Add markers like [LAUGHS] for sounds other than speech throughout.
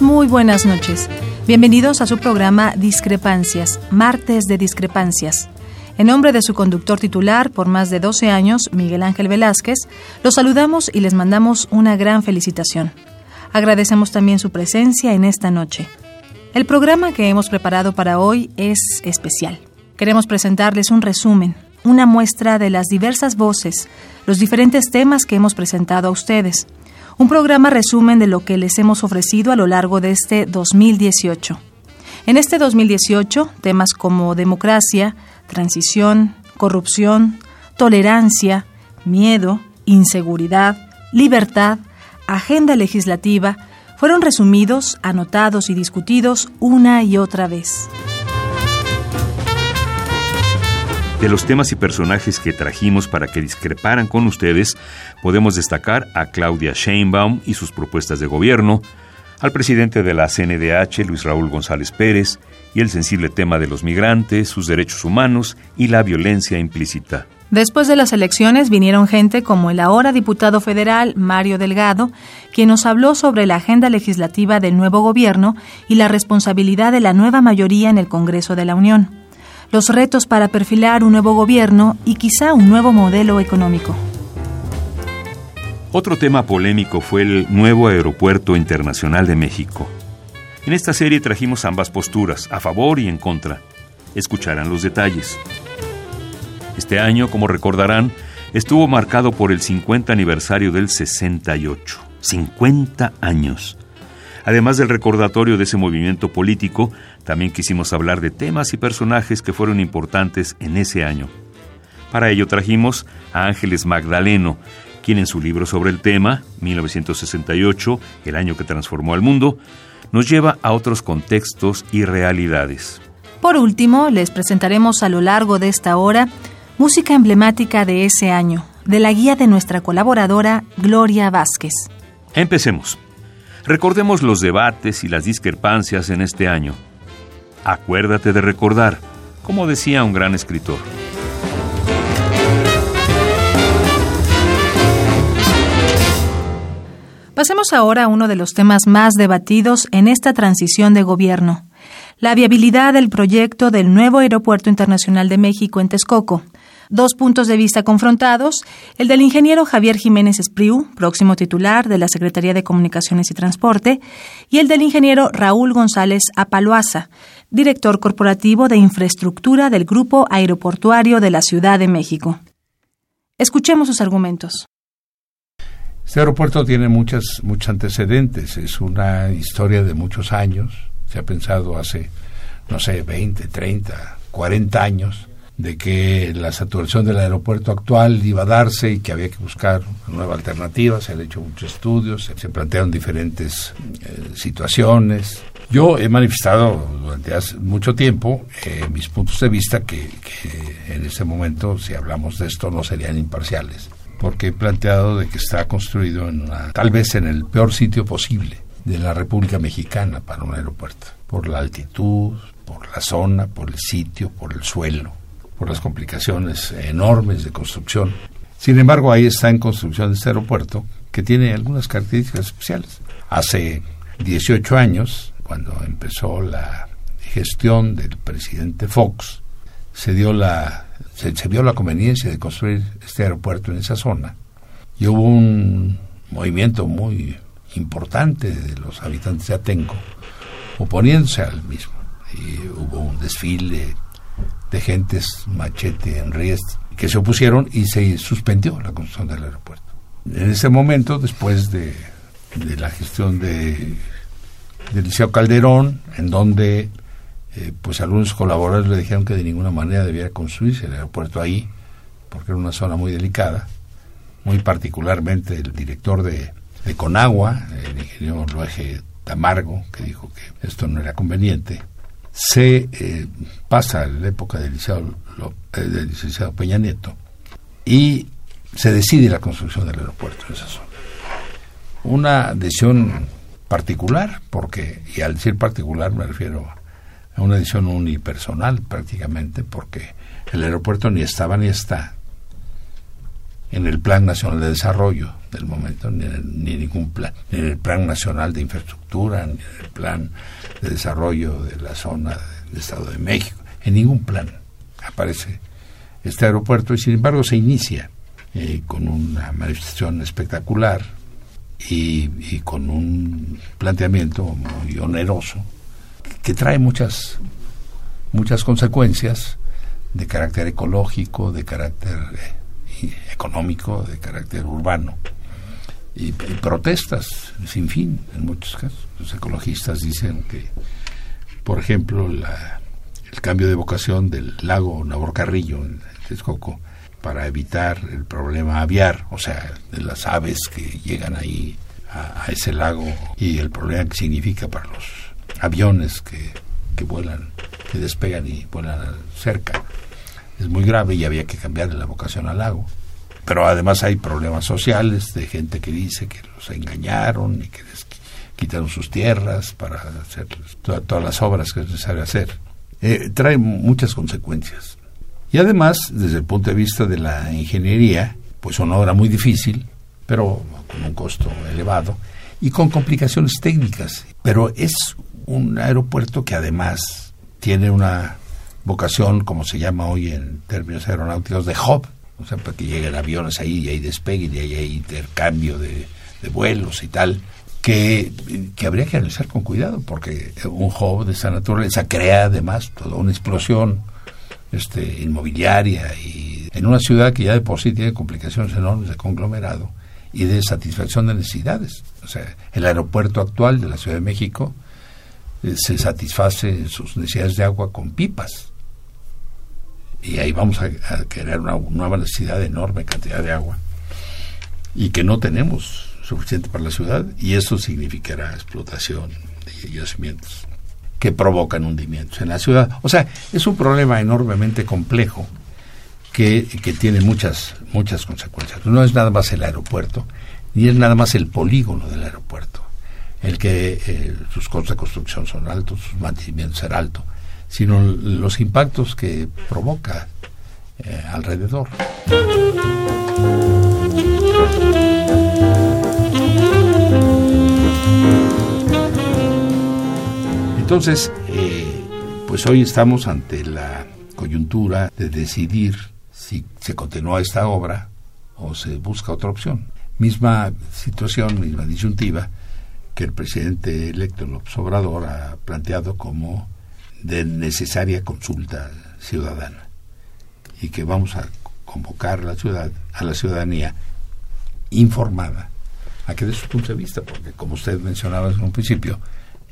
Muy buenas noches. Bienvenidos a su programa Discrepancias, martes de discrepancias. En nombre de su conductor titular por más de 12 años, Miguel Ángel Velázquez, los saludamos y les mandamos una gran felicitación. Agradecemos también su presencia en esta noche. El programa que hemos preparado para hoy es especial. Queremos presentarles un resumen, una muestra de las diversas voces, los diferentes temas que hemos presentado a ustedes un programa resumen de lo que les hemos ofrecido a lo largo de este 2018. En este 2018, temas como democracia, transición, corrupción, tolerancia, miedo, inseguridad, libertad, agenda legislativa, fueron resumidos, anotados y discutidos una y otra vez. De los temas y personajes que trajimos para que discreparan con ustedes, podemos destacar a Claudia Sheinbaum y sus propuestas de gobierno, al presidente de la CNDH, Luis Raúl González Pérez, y el sensible tema de los migrantes, sus derechos humanos y la violencia implícita. Después de las elecciones vinieron gente como el ahora diputado federal Mario Delgado, quien nos habló sobre la agenda legislativa del nuevo gobierno y la responsabilidad de la nueva mayoría en el Congreso de la Unión los retos para perfilar un nuevo gobierno y quizá un nuevo modelo económico. Otro tema polémico fue el nuevo Aeropuerto Internacional de México. En esta serie trajimos ambas posturas, a favor y en contra. Escucharán los detalles. Este año, como recordarán, estuvo marcado por el 50 aniversario del 68. 50 años. Además del recordatorio de ese movimiento político, también quisimos hablar de temas y personajes que fueron importantes en ese año. Para ello trajimos a Ángeles Magdaleno, quien en su libro sobre el tema, 1968, el año que transformó al mundo, nos lleva a otros contextos y realidades. Por último, les presentaremos a lo largo de esta hora música emblemática de ese año, de la guía de nuestra colaboradora Gloria Vázquez. Empecemos. Recordemos los debates y las discrepancias en este año. Acuérdate de recordar, como decía un gran escritor. Pasemos ahora a uno de los temas más debatidos en esta transición de gobierno, la viabilidad del proyecto del nuevo Aeropuerto Internacional de México en Texcoco, dos puntos de vista confrontados, el del ingeniero Javier Jiménez Espriu, próximo titular de la Secretaría de Comunicaciones y Transporte, y el del ingeniero Raúl González Apaloaza, director corporativo de infraestructura del Grupo Aeroportuario de la Ciudad de México. Escuchemos sus argumentos. Este aeropuerto tiene muchas, muchos antecedentes, es una historia de muchos años, se ha pensado hace, no sé, 20, 30, 40 años de que la saturación del aeropuerto actual iba a darse y que había que buscar nueva alternativa. Se han hecho muchos estudios, se, plantearon diferentes eh, situaciones. Yo he manifestado durante mucho tiempo eh, mis puntos de vista que, en este momento, si hablamos de esto, no serían imparciales, porque he planteado de que está construido en tal vez en el peor sitio posible de la República Mexicana para un aeropuerto, por la altitud, por la zona, por el sitio, por el suelo, por las complicaciones enormes de construcción. Sin embargo, ahí está en construcción este aeropuerto que tiene algunas características especiales. Hace 18 años, cuando empezó la gestión del presidente Fox, se dio la se, vio la conveniencia de construir este aeropuerto en esa zona y hubo un movimiento muy importante de los habitantes de Atenco oponiéndose al mismo y hubo un desfile de gentes machete en ríos que se opusieron y se suspendió la construcción del aeropuerto. En ese momento, después de, de la gestión de, de Liceo Calderón, en donde eh, pues algunos colaboradores le dijeron que de ninguna manera debiera construirse el aeropuerto ahí, porque era una zona muy delicada, muy particularmente el director de, de Conagua, el ingeniero Luege Tamargo, que dijo que esto no era conveniente, se eh, pasa la época del licenciado, eh, del licenciado Peña Nieto y se decide la construcción del aeropuerto en esa zona. Una decisión particular, porque, y al decir particular me refiero a una decisión unipersonal prácticamente, porque el aeropuerto ni estaba ni está en el Plan Nacional de Desarrollo del momento, ni ni ningún plan, ni en el Plan Nacional de Infraestructura, ni en el Plan de Desarrollo de la zona del Estado de México, en ningún plan aparece este aeropuerto y sin embargo se inicia eh, con una manifestación espectacular y, y, con un planteamiento muy oneroso que trae muchas muchas consecuencias de carácter ecológico, de carácter eh, económico, de carácter urbano. Y, protestas sin fin en muchos casos. Los ecologistas dicen que, por ejemplo, el cambio de vocación del lago Naborcarrillo en Texcoco para evitar el problema aviar, o sea, de las aves que llegan ahí a, ese lago y el problema que significa para los aviones que, que vuelan, que despegan y vuelan cerca es muy grave y había que cambiarle la vocación al lago. Pero además hay problemas sociales de gente que dice que los engañaron y que les quitaron sus tierras para hacer todas las obras que es necesario hacer. Eh, trae muchas consecuencias. Y además, desde el punto de vista de la ingeniería, pues una obra muy difícil, pero con un costo elevado y con complicaciones técnicas. Pero es un aeropuerto que además tiene una vocación, como se llama hoy en términos aeronáuticos, de hub, o sea, para que lleguen aviones ahí y hay despegue y hay intercambio de, vuelos y tal, que, que, habría que analizar con cuidado, porque un hub de esa naturaleza crea además toda una explosión este, inmobiliaria y en una ciudad que ya de por sí tiene complicaciones enormes de conglomerado y de satisfacción de necesidades. O sea, el aeropuerto actual de la Ciudad de México eh, se satisface sus necesidades de agua con pipas y ahí vamos a, querer una nueva necesidad de enorme cantidad de agua y que no tenemos suficiente para la ciudad y eso significará explotación de yacimientos que provocan hundimientos en la ciudad. O sea, es un problema enormemente complejo que, que tiene muchas, muchas consecuencias. No es nada más el aeropuerto, ni es nada más el polígono del aeropuerto, el que eh, sus costos de construcción son altos, sus mantenimientos serán altos, sino los impactos que provoca eh, alrededor. Entonces, eh, pues hoy estamos ante la coyuntura de decidir si se continúa esta obra o se busca otra opción. Misma situación, misma disyuntiva que el presidente electo López Obrador ha planteado como de necesaria consulta ciudadana y que vamos a convocar a la ciudad a la ciudadanía informada a que dé su punto de vista porque como usted mencionaba en un principio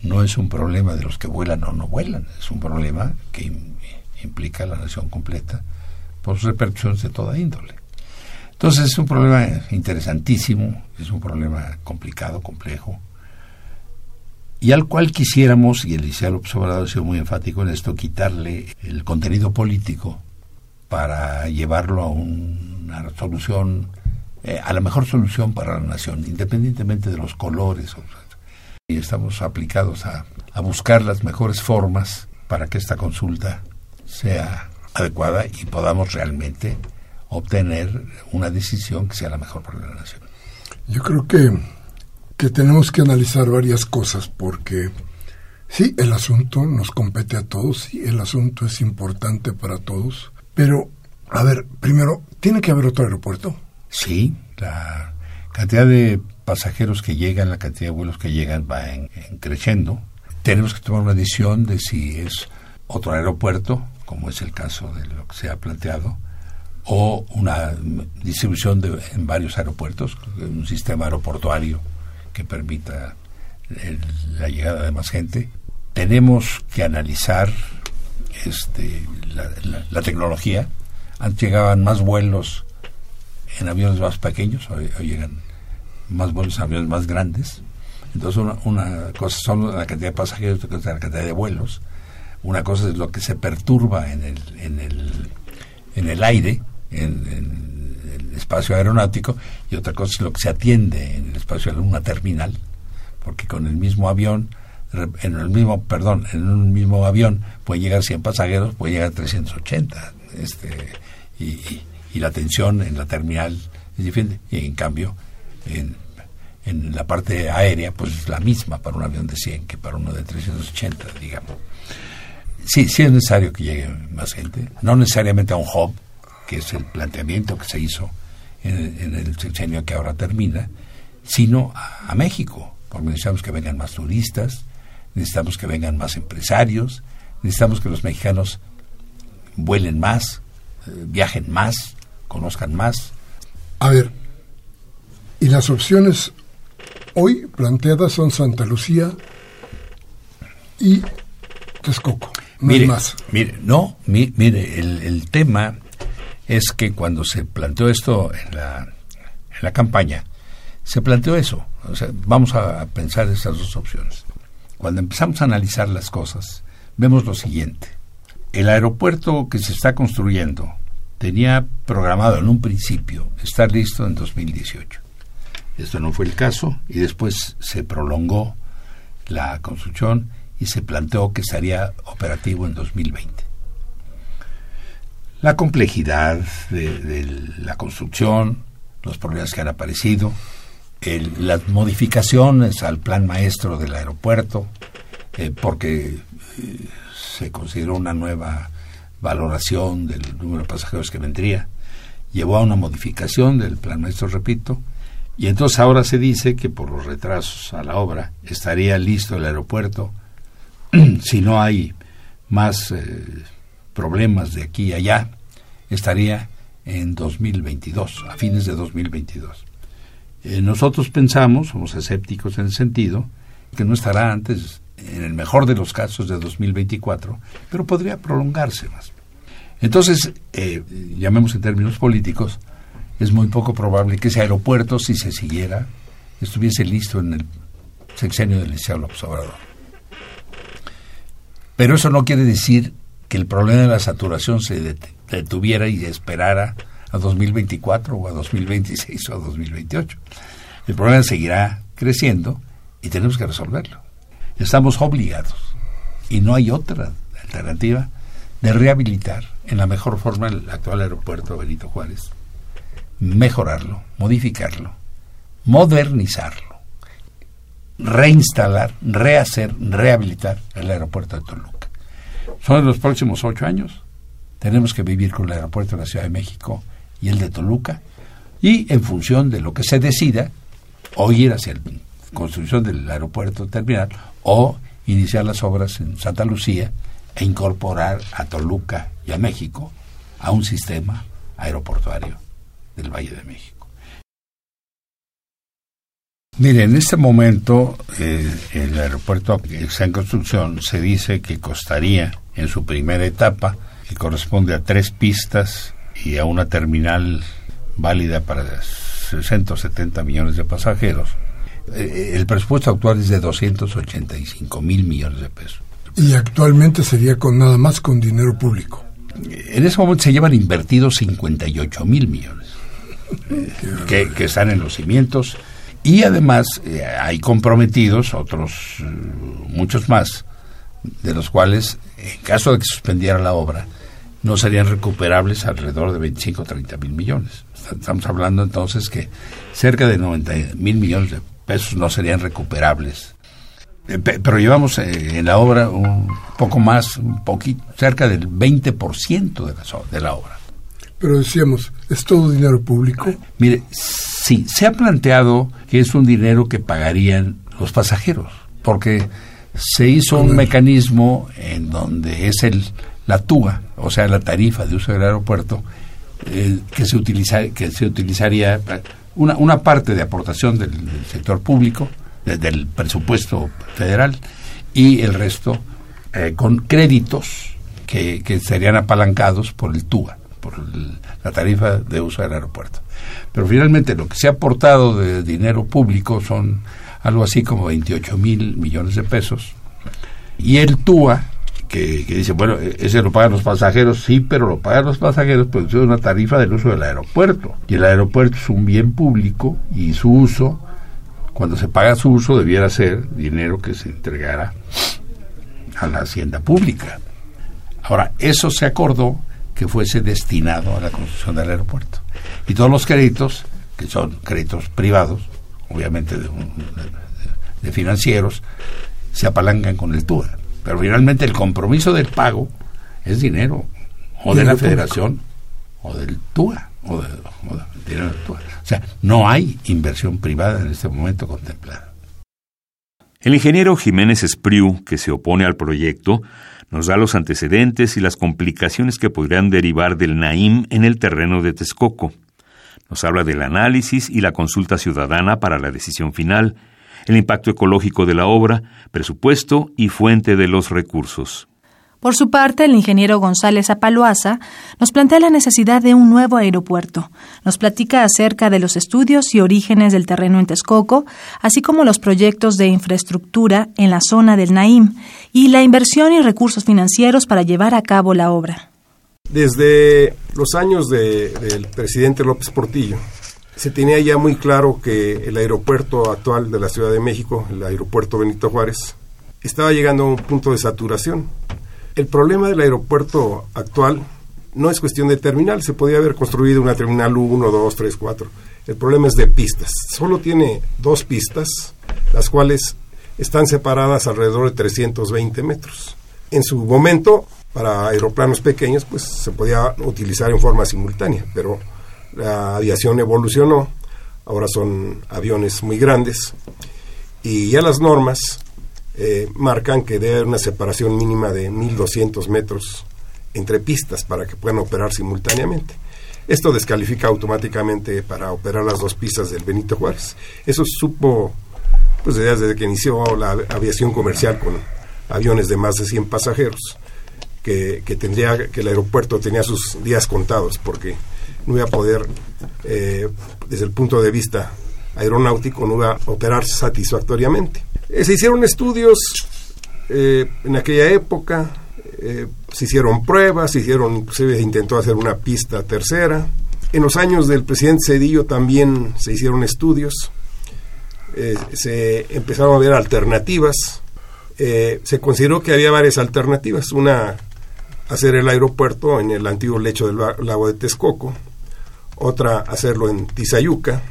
no es un problema de los que vuelan o no vuelan es un problema que implica a la nación completa por sus repercusiones de toda índole. Entonces es un problema interesantísimo es un problema complicado complejo y al cual quisiéramos, y el licenciado López Obrador ha sido muy enfático en esto, quitarle el contenido político para llevarlo a una solución, eh, a la mejor solución para la nación, independientemente de los colores. Y estamos aplicados a, a buscar las mejores formas para que esta consulta sea adecuada y podamos realmente obtener una decisión que sea la mejor para la nación. Yo creo que que tenemos que analizar varias cosas porque sí, el asunto nos compete a todos, sí, el asunto es importante para todos, pero, a ver, primero, ¿tiene que haber otro aeropuerto? Sí, la cantidad de pasajeros que llegan, la cantidad de vuelos que llegan va en, creciendo. Tenemos que tomar una decisión de si es otro aeropuerto, como es el caso de lo que se ha planteado, o una distribución de, en varios aeropuertos, un sistema aeroportuario que permita la llegada de más gente. Tenemos que analizar este, la, tecnología. Antes llegaban más vuelos en aviones más pequeños, hoy, llegan más vuelos en aviones más grandes. Entonces, una, cosa son la cantidad de pasajeros, otra cosa es la cantidad de vuelos. Una cosa es lo que se perturba en el, en el, en el aire, en espacio aeronáutico y otra cosa es lo que se atiende en el espacio de una terminal, porque con el mismo avión, en el mismo, perdón, en un mismo avión puede llegar 100 pasajeros, puede llegar 380, este, y, y, la tensión en la terminal es diferente, y en cambio en, en la parte aérea pues es la misma para un avión de 100 que para uno de 380, digamos. Sí, sí es necesario que llegue más gente, no necesariamente a un hub, que es el planteamiento que se hizo en, el sexenio que ahora termina, sino a, México, porque necesitamos que vengan más turistas, necesitamos que vengan más empresarios, necesitamos que los mexicanos vuelen más, eh, viajen más, conozcan más. A ver, y las opciones hoy planteadas son Santa Lucía y Texcoco. No mire, más. Mire, no, mire, el, el tema es que cuando se planteó esto en la, en la campaña, se planteó eso. O sea, vamos a pensar esas dos opciones. Cuando empezamos a analizar las cosas, vemos lo siguiente. El aeropuerto que se está construyendo tenía programado en un principio estar listo en 2018. Esto no fue el caso y después se prolongó la construcción y se planteó que estaría operativo en 2020 la complejidad de, la construcción, los problemas que han aparecido, las modificaciones al plan maestro del aeropuerto, eh, porque eh, se consideró una nueva valoración del número de pasajeros que vendría, llevó a una modificación del plan maestro, repito, y entonces ahora se dice que por los retrasos a la obra estaría listo el aeropuerto [CLEARS THROAT] si no hay más eh, problemas de aquí y allá, estaría en 2022, a fines de 2022. Eh, nosotros pensamos, somos escépticos en el sentido, que no estará antes, en el mejor de los casos, de 2024, pero podría prolongarse más. Entonces, eh, llamemos en términos políticos, es muy poco probable que ese aeropuerto, si se siguiera, estuviese listo en el sexenio del licenciado López. Pero eso no quiere decir que el problema de la saturación se detuviera y esperara a 2024 o a 2026 o a 2028. El problema seguirá creciendo y tenemos que resolverlo. Estamos obligados y no hay otra alternativa de rehabilitar en la mejor forma el actual aeropuerto Benito Juárez, mejorarlo, modificarlo, modernizarlo, reinstalar, rehacer, rehabilitar el aeropuerto de Toluca son los próximos ocho años. Tenemos que vivir con el aeropuerto de la Ciudad de México y el de Toluca. Y en función de lo que se decida, o ir hacia la construcción del aeropuerto terminal o iniciar las obras en Santa Lucía e incorporar a Toluca y a México a un sistema aeroportuario del Valle de México. Mire, en este momento eh, el aeropuerto que está en construcción se dice que costaría en su primera etapa, que corresponde a tres pistas y a una terminal válida para 60 o 70 millones de pasajeros, Eh, el presupuesto actual es de 285 mil millones de pesos. Y actualmente sería con nada más con dinero público. En ese momento se llevan invertidos 58 mil millones que, que, están en los cimientos y además eh, hay comprometidos otros eh, muchos más de los cuales en caso de que suspendiera la obra no serían recuperables alrededor de 25 o 30 mil millones. Estamos hablando entonces que cerca de 90 mil millones de pesos no serían recuperables. Eh, pero llevamos en la obra un poco más, un poquito, cerca del 20% de la, de la obra. Pero decíamos, ¿es todo dinero público? Mire, sí, se ha planteado que es un dinero que pagarían los pasajeros, porque se hizo un mecanismo en donde es el la TUA, o sea, la tarifa de uso del aeropuerto, eh, que, se utiliza, que se utilizaría una, una parte de aportación del, sector público, del presupuesto federal, y el resto eh, con créditos que, que serían apalancados por el TUA por la tarifa de uso del aeropuerto. Pero finalmente lo que se ha aportado de dinero público son algo así como 28 mil millones de pesos. Y el TUA, que, dice, bueno, e-, ese lo pagan los pasajeros, sí, pero lo pagan los pasajeros, pues es una tarifa del uso del aeropuerto. Y el aeropuerto es un bien público y su uso, cuando se paga su uso, debiera ser dinero que se entregara a la hacienda pública. Ahora, eso se acordó que fuese destinado a la construcción del aeropuerto. Y todos los créditos, que son créditos privados, obviamente de, financieros, se apalancan con el TUA. Pero finalmente el compromiso del pago es dinero, o de la federación, o del TUA. O, de, del TUA. o sea, no hay inversión privada en este momento contemplada. El ingeniero Jiménez Espriu, que se opone al proyecto, nos da los antecedentes y las complicaciones que podrían derivar del Naim en el terreno de Texcoco. Nos habla del análisis y la consulta ciudadana para la decisión final, el impacto ecológico de la obra, presupuesto y fuente de los recursos. Por su parte, el ingeniero González Apaloaza nos plantea la necesidad de un nuevo aeropuerto. Nos platica acerca de los estudios y orígenes del terreno en Texcoco, así como los proyectos de infraestructura en la zona del Naim y la inversión y recursos financieros para llevar a cabo la obra. Desde los años del presidente López Portillo, se tenía ya muy claro que el aeropuerto actual de la Ciudad de México, el aeropuerto Benito Juárez, estaba llegando a un punto de saturación el problema del aeropuerto actual no es cuestión de terminal, se podía haber construido una terminal 1, 2, 3, 4. El problema es de pistas. Solo tiene dos pistas, las cuales están separadas alrededor de 320 metros. En su momento, para aeroplanos pequeños, pues se podía utilizar en forma simultánea, pero la aviación evolucionó, ahora son aviones muy grandes y ya las normas eh, marcan que debe haber una separación mínima de 1.200 metros entre pistas para que puedan operar simultáneamente. Esto descalifica automáticamente para operar las dos pistas del Benito Juárez. Eso supo pues desde que inició la aviación comercial con aviones de más de 100 pasajeros, que, tendría que el aeropuerto tenía sus días contados porque no iba a poder, eh, desde el punto de vista aeronáutico, no iba a operar satisfactoriamente. Eh, se hicieron estudios eh, en aquella época, se hicieron pruebas, se hicieron, se intentó hacer una pista tercera. En los años del presidente Cedillo también se hicieron estudios, se empezaron a ver alternativas. se consideró que había varias alternativas. Una, hacer el aeropuerto en el antiguo lecho del lago de Texcoco. Otra, hacerlo en Tizayuca,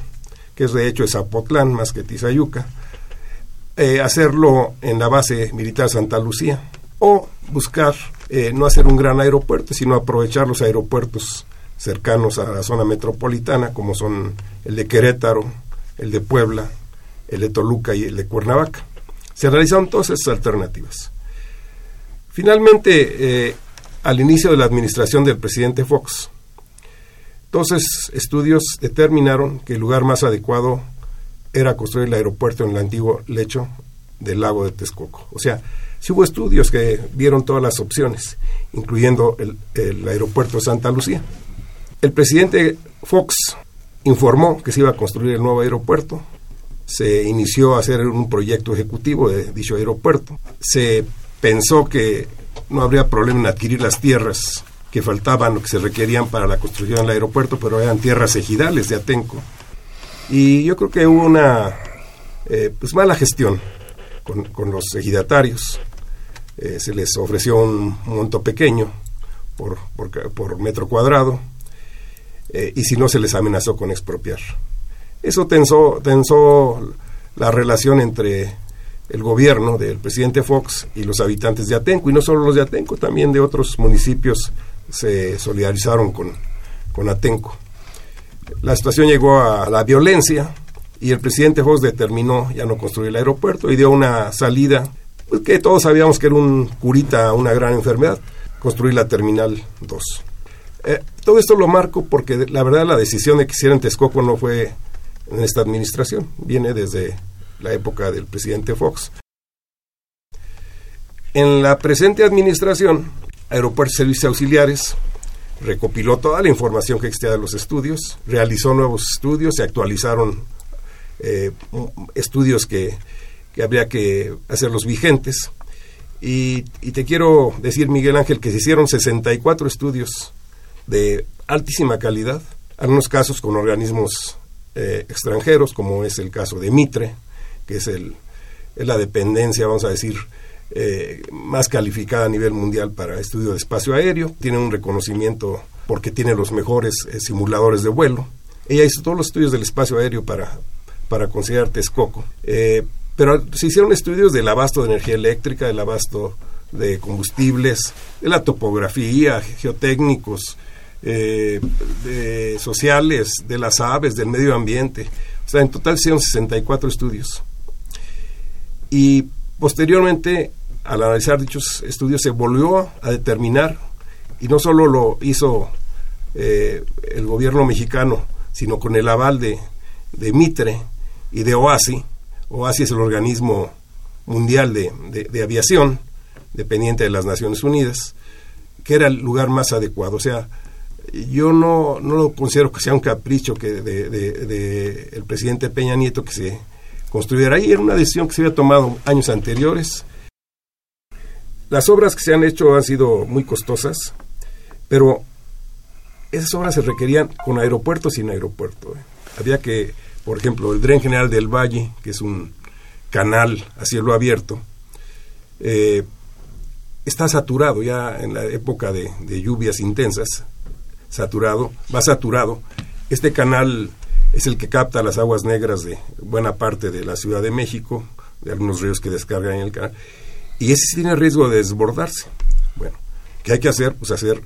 que es de hecho Zapotlán más que Tizayuca eh, hacerlo en la base militar Santa Lucía o buscar eh, no hacer un gran aeropuerto, sino aprovechar los aeropuertos cercanos a la zona metropolitana, como son el de Querétaro, el de Puebla, el de Toluca y el de Cuernavaca. Se realizaron todas esas alternativas. Finalmente, eh, al inicio de la administración del presidente Fox, entonces estudios determinaron que el lugar más adecuado era construir el aeropuerto en el antiguo lecho del lago de Texcoco. O sea, sí hubo estudios que vieron todas las opciones, incluyendo el, el aeropuerto de Santa Lucía. El presidente Fox informó que se iba a construir el nuevo aeropuerto, se inició a hacer un proyecto ejecutivo de dicho aeropuerto. Se pensó que no habría problema en adquirir las tierras que faltaban o que se requerían para la construcción del aeropuerto, pero eran tierras ejidales de Atenco. Y yo creo que hubo una eh, pues mala gestión con, los ejidatarios. Eh, se les ofreció un monto pequeño por, por, metro cuadrado eh, y si no se les amenazó con expropiar. Eso tensó, tensó la relación entre el gobierno del presidente Fox y los habitantes de Atenco, y no solo los de Atenco, también de otros municipios se solidarizaron con, con Atenco. La situación llegó a la violencia y el presidente Fox determinó ya no construir el aeropuerto y dio una salida pues, que todos sabíamos que era un curita una gran enfermedad, construir la Terminal 2. Eh, todo esto lo marco porque la verdad la decisión de que hicieran Texcoco no fue en esta administración, viene desde la época del presidente Fox. En la presente administración, Aeropuertos Servicios Auxiliares recopiló toda la información que existía de los estudios, realizó nuevos estudios, se actualizaron eh, estudios que, que, habría que hacerlos vigentes. Y, y, te quiero decir, Miguel Ángel, que se hicieron 64 estudios de altísima calidad, algunos casos con organismos eh, extranjeros, como es el caso de Mitre, que es, el, es la dependencia, vamos a decir, eh, más calificada a nivel mundial para estudio de espacio aéreo. Tiene un reconocimiento porque tiene los mejores eh, simuladores de vuelo. Ella hizo todos los estudios del espacio aéreo para, para considerar Texcoco. pero se hicieron estudios del abasto de energía eléctrica, del abasto de combustibles, de la topografía, geotécnicos, eh, de sociales, de las aves, del medio ambiente. O sea, en total hicieron 64 estudios. Y posteriormente, al analizar dichos estudios, se volvió a determinar, y no solo lo hizo eh, el gobierno mexicano, sino con el aval de, de Mitre y de OASI. OASI es el organismo mundial de, de aviación, dependiente de las Naciones Unidas, que era el lugar más adecuado. O sea, yo no, no lo considero que sea un capricho que de, el presidente Peña Nieto que se construyera ahí, era una decisión que se había tomado años anteriores. Las obras que se han hecho han sido muy costosas, pero esas obras se requerían con aeropuerto sin aeropuerto. ¿eh? Había que, por ejemplo, el Dren General del Valle, que es un canal a cielo abierto, eh, está saturado ya en la época de lluvias intensas, saturado, va saturado. Este canal es el que capta las aguas negras de buena parte de la Ciudad de México, de algunos ríos que descargan en el canal, y ese tiene riesgo de desbordarse. Bueno, ¿qué hay que hacer? Pues hacer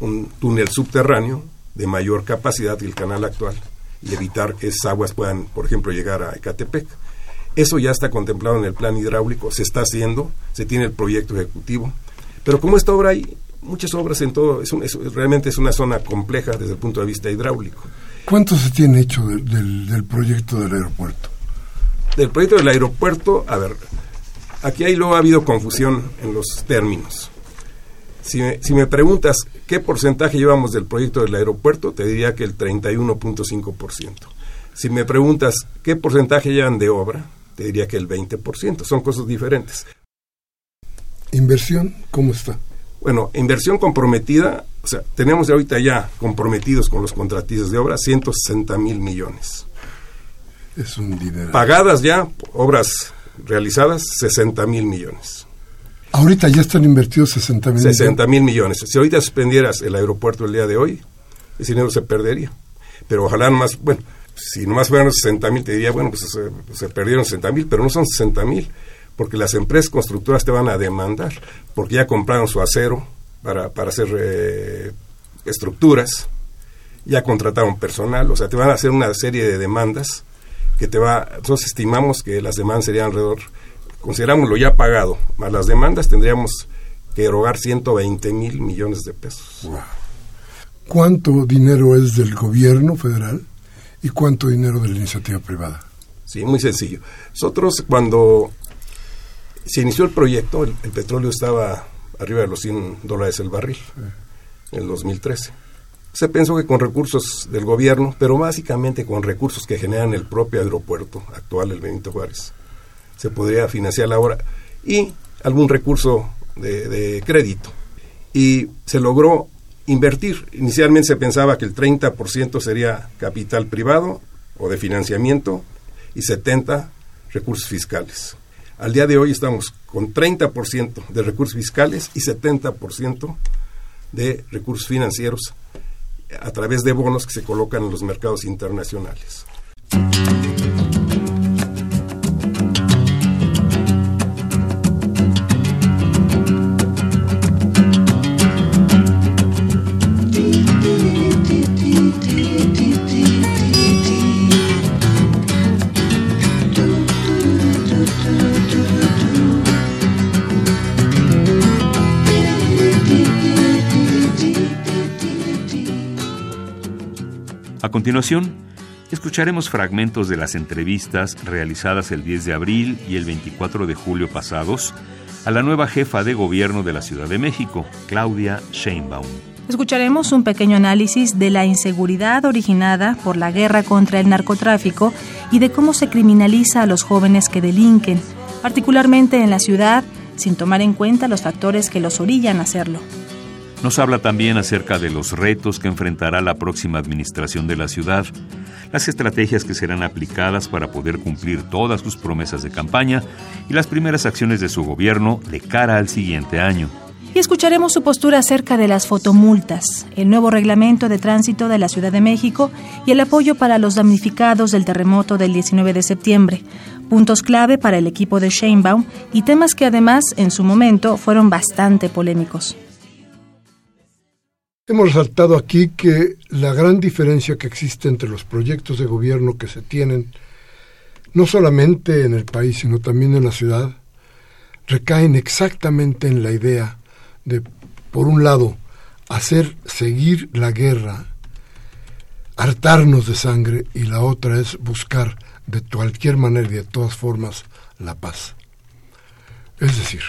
un túnel subterráneo de mayor capacidad que el canal actual y evitar que esas aguas puedan, por ejemplo, llegar a Ecatepec. Eso ya está contemplado en el plan hidráulico, se está haciendo, se tiene el proyecto ejecutivo. Pero como esta obra hay muchas obras en todo, es, realmente es una zona compleja desde el punto de vista hidráulico. ¿Cuánto se tiene hecho del, del proyecto del aeropuerto? Del proyecto del aeropuerto, a ver, aquí hay luego ha habido confusión en los términos. Si me, si me preguntas qué porcentaje llevamos del proyecto del aeropuerto, te diría que el 31.5%. Si me preguntas qué porcentaje llevan de obra, te diría que el 20%. Son cosas diferentes. ¿Inversión cómo está? Bueno, inversión comprometida, o sea, tenemos ahorita ya comprometidos con los contratistas de obra 160 mil millones. Es un dinero. Pagadas ya, obras realizadas, 60 mil millones. Ahorita ya están invertidos 60 mil millones. 60 mil millones. Si ahorita suspendieras el aeropuerto el día de hoy, ese dinero se perdería. Pero ojalá más, bueno, si nomás fueran 60 mil, te diría, bueno, pues se, se perdieron 60 mil, pero no son 60 mil porque las empresas constructoras te van a demandar, porque ya compraron su acero para, para hacer eh, estructuras, ya contrataron personal, o sea, te van a hacer una serie de demandas que te va, nosotros estimamos que las demandas serían alrededor, consideramos lo ya pagado, más las demandas tendríamos que erogar 120 mil millones de pesos. ¿Cuánto dinero es del gobierno federal y cuánto dinero de la iniciativa privada? Sí, muy sencillo. Nosotros cuando se inició el proyecto, el, petróleo estaba arriba de los 100 dólares el barril en el 2013. Se pensó que con recursos del gobierno, pero básicamente con recursos que generan el propio aeropuerto actual, el Benito Juárez, se podría financiar la obra y algún recurso de, de crédito. Y se logró invertir. Inicialmente se pensaba que el 30% sería capital privado o de financiamiento y 70% recursos fiscales. Al día de hoy estamos con 30% de recursos fiscales y 70% de recursos financieros a través de bonos que se colocan en los mercados internacionales. Continuación, escucharemos fragmentos de las entrevistas realizadas el 10 de abril y el 24 de julio pasados a la nueva jefa de gobierno de la Ciudad de México, Claudia Sheinbaum. Escucharemos un pequeño análisis de la inseguridad originada por la guerra contra el narcotráfico y de cómo se criminaliza a los jóvenes que delinquen, particularmente en la ciudad, sin tomar en cuenta los factores que los orillan a hacerlo. Nos habla también acerca de los retos que enfrentará la próxima administración de la ciudad, las estrategias que serán aplicadas para poder cumplir todas sus promesas de campaña y las primeras acciones de su gobierno de cara al siguiente año. Y escucharemos su postura acerca de las fotomultas, el nuevo reglamento de tránsito de la Ciudad de México y el apoyo para los damnificados del terremoto del 19 de septiembre, puntos clave para el equipo de Sheinbaum y temas que además en su momento fueron bastante polémicos. Hemos resaltado aquí que la gran diferencia que existe entre los proyectos de gobierno que se tienen, no solamente en el país, sino también en la ciudad, recaen exactamente en la idea de, por un lado, hacer seguir la guerra, hartarnos de sangre, y la otra es buscar de cualquier manera y de todas formas la paz. Es decir,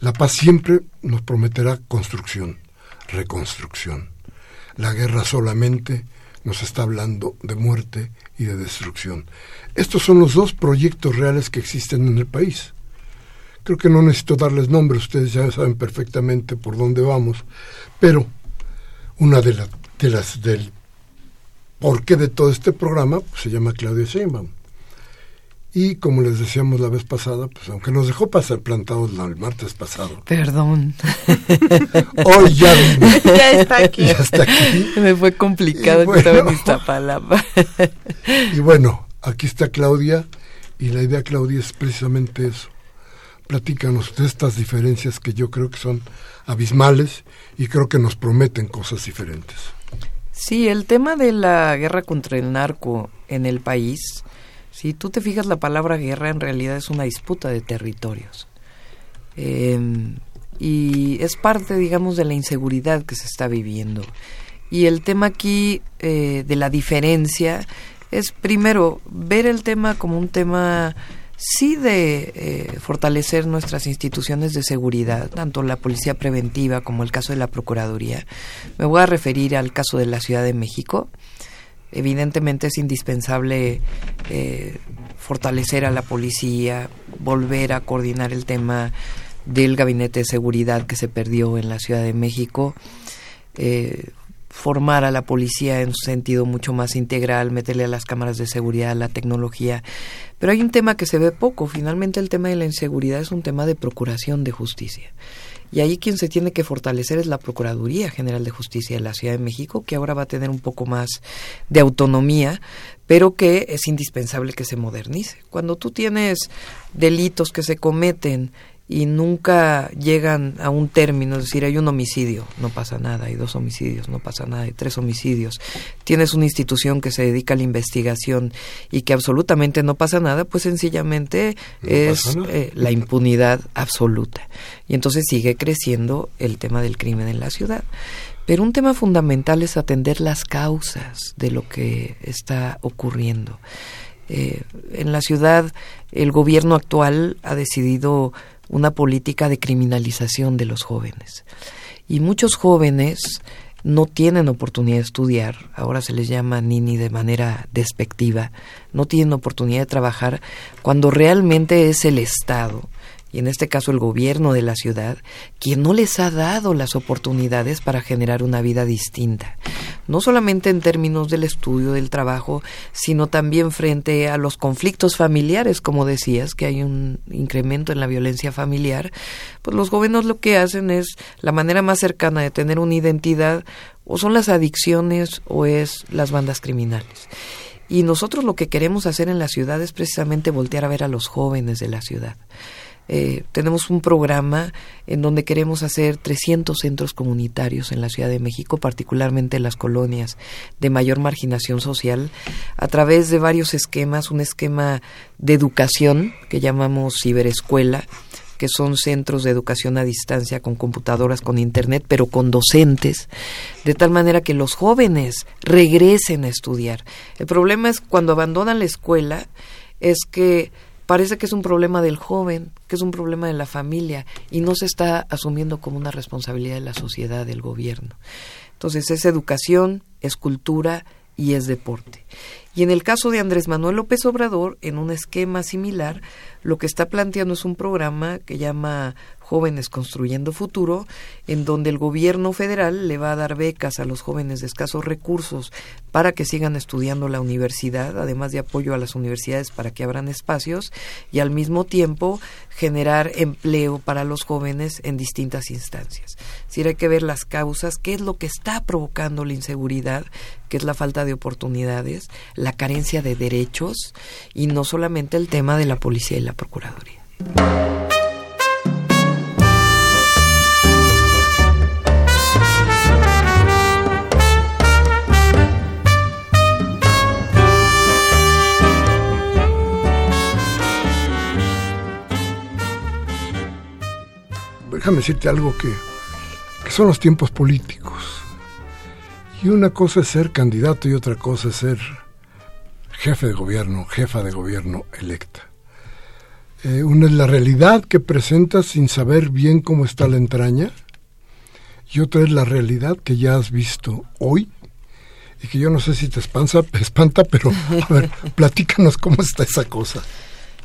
la paz siempre nos prometerá construcción reconstrucción. La guerra solamente nos está hablando de muerte y de destrucción. Estos son los dos proyectos reales que existen en el país. Creo que no necesito darles nombres, ustedes ya saben perfectamente por dónde vamos, pero una de, de las del porqué de todo este programa pues, se llama Claudia Sheinbaum. Y como les decíamos la vez pasada, pues aunque nos dejó pasar plantados el martes pasado. Perdón. [LAUGHS] Hoy ya [LAUGHS] Ya está aquí. Ya está aquí. Me fue complicado, Y estaba en bueno. Iztapalapa. [LAUGHS] Y bueno, aquí está Claudia y la idea, Claudia, es precisamente eso. Platícanos de estas diferencias que yo creo que son abismales y creo que nos prometen cosas diferentes. Sí, el tema de la guerra contra el narco en el país, si tú te fijas la palabra guerra en realidad es una disputa de territorios. Eh, y es parte, digamos, de la inseguridad que se está viviendo. Y el tema aquí eh, de la diferencia es, primero, ver el tema como un tema, sí, de eh, fortalecer nuestras instituciones de seguridad, tanto la policía preventiva como el caso de la Procuraduría. Me voy a referir al caso de la Ciudad de México. Evidentemente es indispensable eh, fortalecer a la policía, volver a coordinar el tema del gabinete de seguridad que se perdió en la Ciudad de México, eh, formar a la policía en un sentido mucho más integral, meterle a las cámaras de seguridad, la tecnología. Pero hay un tema que se ve poco. Finalmente el tema de la inseguridad es un tema de procuración de justicia. Y ahí quien se tiene que fortalecer es la Procuraduría General de Justicia de la Ciudad de México, que ahora va a tener un poco más de autonomía, pero que es indispensable que se modernice. Cuando tú tienes delitos que se cometen y nunca llegan a un término, es decir, hay un homicidio, no pasa nada, hay dos homicidios, no pasa nada, hay tres homicidios, tienes una institución que se dedica a la investigación y que absolutamente no pasa nada, pues sencillamente No es eh, la impunidad absoluta. Y entonces sigue creciendo el tema del crimen en la ciudad. Pero un tema fundamental es atender las causas de lo que está ocurriendo. Eh, en la ciudad, el gobierno actual ha decidido una política de criminalización de los jóvenes. Y muchos jóvenes no tienen oportunidad de estudiar, ahora se les llama nini de manera despectiva, no tienen oportunidad de trabajar cuando realmente es el Estado y en este caso el gobierno de la ciudad, quien no les ha dado las oportunidades para generar una vida distinta, no solamente en términos del estudio, del trabajo, sino también frente a los conflictos familiares, como decías, que hay un incremento en la violencia familiar, pues los gobiernos lo que hacen es la manera más cercana de tener una identidad o son las adicciones o es las bandas criminales. Y nosotros lo que queremos hacer en la ciudad es precisamente voltear a ver a los jóvenes de la ciudad. Eh, tenemos un programa en donde queremos hacer 300 centros comunitarios en la Ciudad de México, particularmente en las colonias de mayor marginación social, a través de varios esquemas, un esquema de educación que llamamos ciberescuela, que son centros de educación a distancia con computadoras, con internet, pero con docentes, de tal manera que los jóvenes regresen a estudiar. El problema es cuando abandonan la escuela, es que parece que es un problema del joven, que es un problema de la familia y no se está asumiendo como una responsabilidad de la sociedad, del gobierno. Entonces es educación, es cultura y es deporte. Y en el caso de Andrés Manuel López Obrador, en un esquema similar, lo que está planteando es un programa que llama Jóvenes Construyendo Futuro, en donde el gobierno federal le va a dar becas a los jóvenes de escasos recursos para que sigan estudiando la universidad, además de apoyo a las universidades para que abran espacios y al mismo tiempo generar empleo para los jóvenes en distintas instancias. Si hay que ver las causas, qué es lo que está provocando la inseguridad, que es la falta de oportunidades, la carencia de derechos y no solamente el tema de la policía y la procuraduría. Déjame decirte algo que, que son los tiempos políticos. Y una cosa es ser candidato y otra cosa es ser jefe de gobierno, jefa de gobierno electa. Eh, una es la realidad que presentas sin saber bien cómo está la entraña y otra es la realidad que ya has visto hoy y que yo no sé si te espanta, [LAUGHS] espanta pero a ver, [LAUGHS] platícanos cómo está esa cosa.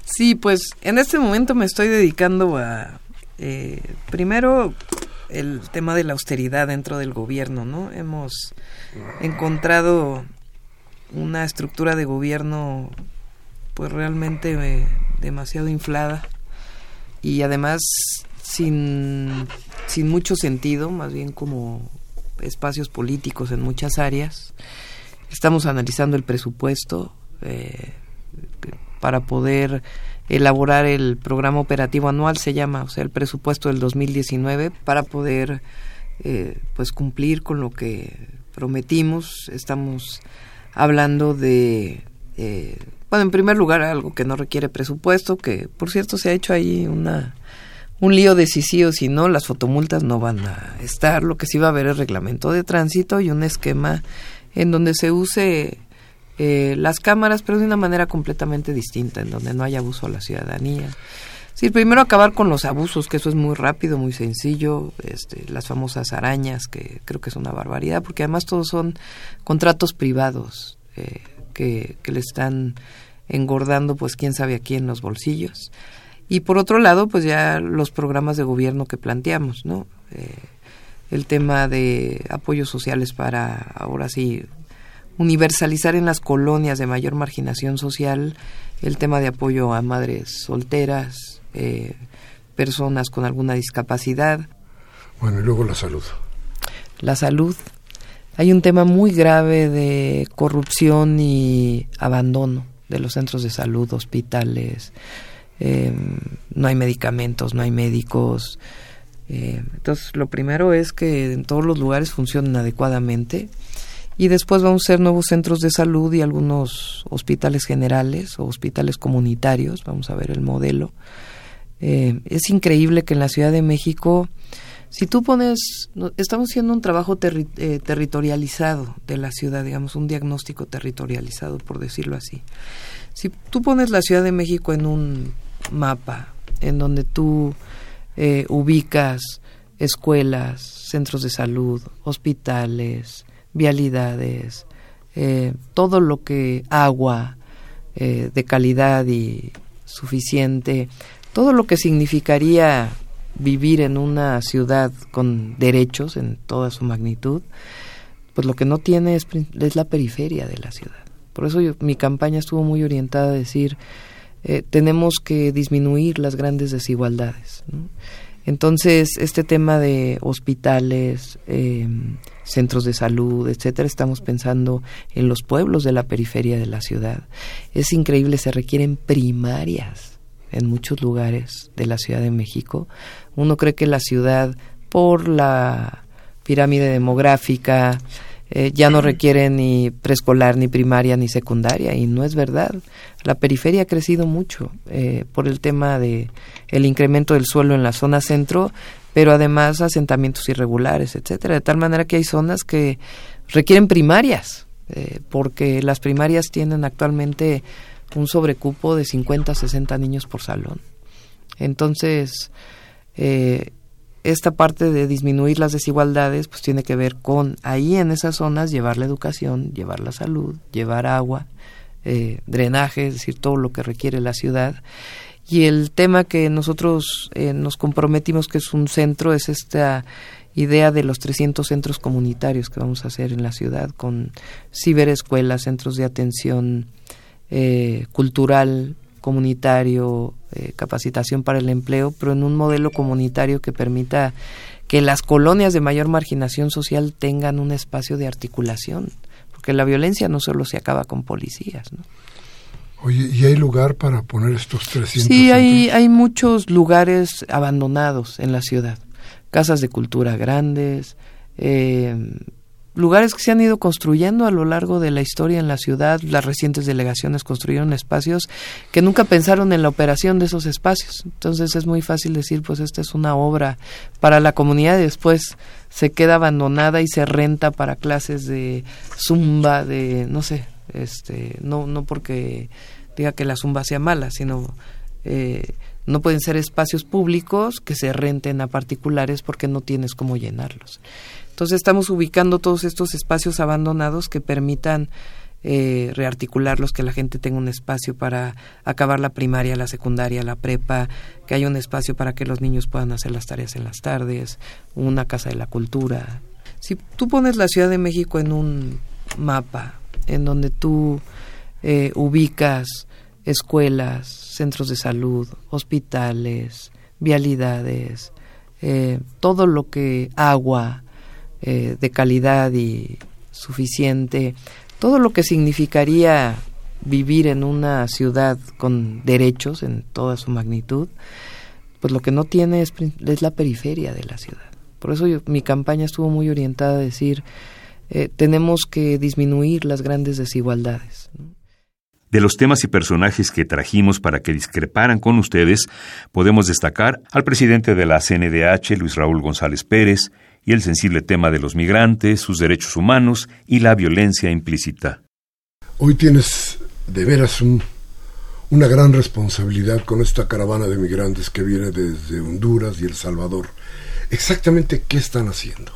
Sí, pues en este momento me estoy dedicando a eh, primero, el tema de la austeridad dentro del gobierno, ¿no? Hemos encontrado una estructura de gobierno pues realmente eh, demasiado inflada y además sin, sin mucho sentido, más bien como espacios políticos en muchas áreas. Estamos analizando el presupuesto eh, para poder elaborar el programa operativo anual, se llama, o sea, el presupuesto del 2019, para poder eh, pues cumplir con lo que prometimos. Estamos hablando de, eh, bueno, en primer lugar, algo que no requiere presupuesto, que por cierto se ha hecho ahí una un lío decisivo, si no, las fotomultas no van a estar. Lo que sí va a haber es reglamento de tránsito y un esquema en donde se use eh, las cámaras, pero de una manera completamente distinta, en donde no haya abuso a la ciudadanía. Sí, primero acabar con los abusos, que eso es muy rápido, muy sencillo, este, las famosas arañas, que creo que es una barbaridad, porque además todos son contratos privados eh, que, que le están engordando, pues quién sabe a quién los bolsillos. Y por otro lado, pues ya los programas de gobierno que planteamos, ¿no? Eh, el tema de apoyos sociales para, ahora sí, universalizar en las colonias de mayor marginación social el tema de apoyo a madres solteras, eh, personas con alguna discapacidad. Bueno, y luego la salud. La salud. Hay un tema muy grave de corrupción y abandono de los centros de salud, hospitales. Eh, no hay medicamentos, no hay médicos. Eh, entonces, lo primero es que en todos los lugares funcionen adecuadamente y después vamos a hacer nuevos centros de salud y algunos hospitales generales o hospitales comunitarios, vamos a ver el modelo. Eh, es increíble que en la Ciudad de México, si tú pones, estamos haciendo un trabajo eh, territorializado de la ciudad, digamos, un diagnóstico territorializado, por decirlo así. Si tú pones la Ciudad de México en un mapa, en donde tú eh, ubicas escuelas, centros de salud, hospitales, vialidades, eh, todo lo que agua eh, de calidad y suficiente, todo lo que significaría vivir en una ciudad con derechos en toda su magnitud, pues lo que no tiene es, es la periferia de la ciudad. Por eso mi campaña estuvo muy orientada a decir, eh, tenemos que disminuir las grandes desigualdades. Entonces, este tema de hospitales, em, centros de salud, etcétera, estamos pensando en los pueblos de la periferia de la ciudad. Es increíble, se requieren primarias en muchos lugares de la Ciudad de México. Uno cree que la ciudad, por la pirámide demográfica, eh, ya no requiere ni preescolar, ni primaria, ni secundaria, y no es verdad. La periferia ha crecido mucho eh, por el tema de el incremento del suelo en la zona centro, pero además asentamientos irregulares, etcétera, de tal manera que hay zonas que requieren primarias, eh, porque las primarias tienen actualmente un sobrecupo de 50 60 niños por salón. Entonces, eh, esta parte de disminuir las desigualdades pues tiene que ver con ahí en esas zonas llevar la educación, llevar la salud, llevar agua, eh, drenaje, es decir, todo lo que requiere la ciudad. Y el tema que nosotros eh, nos comprometimos que es un centro es esta idea de los 300 centros comunitarios que vamos a hacer en la ciudad con ciberescuelas, centros de atención eh, cultural, comunitario, eh, capacitación para el empleo, pero en un modelo comunitario que permita que las colonias de mayor marginación social tengan un espacio de articulación, porque la violencia no solo se acaba con policías. ¿no? Oye, ¿y hay lugar para poner estos 300? Sí, hay, hay muchos lugares abandonados en la ciudad, casas de cultura grandes, eh, lugares que se han ido construyendo a lo largo de la historia en la ciudad. Las recientes delegaciones construyeron espacios que nunca pensaron en la operación de esos espacios. Entonces es muy fácil decir, pues esta es una obra para la comunidad y después se queda abandonada y se renta para clases de zumba, de no sé, este, no no porque diga que la zumba sea mala, sino eh, no pueden ser espacios públicos que se renten a particulares porque no tienes cómo llenarlos. Entonces estamos ubicando todos estos espacios abandonados que permitan eh, rearticularlos, que la gente tenga un espacio para acabar la primaria, la secundaria, la prepa, que haya un espacio para que los niños puedan hacer las tareas en las tardes, una casa de la cultura. Si tú pones la Ciudad de México en un mapa, en donde tú eh, ubicas escuelas, centros de salud, hospitales, vialidades, eh, todo lo que agua, eh, de calidad y suficiente, todo lo que significaría vivir en una ciudad con derechos en toda su magnitud, pues lo que no tiene es, la periferia de la ciudad. Por eso mi campaña estuvo muy orientada a decir, eh, tenemos que disminuir las grandes desigualdades. De los temas y personajes que trajimos para que discreparan con ustedes, podemos destacar al presidente de la CNDH, Luis Raúl González Pérez, y el sensible tema de los migrantes, sus derechos humanos y la violencia implícita. Hoy tienes de veras una gran responsabilidad con esta caravana de migrantes que viene desde Honduras y El Salvador. Exactamente qué están haciendo.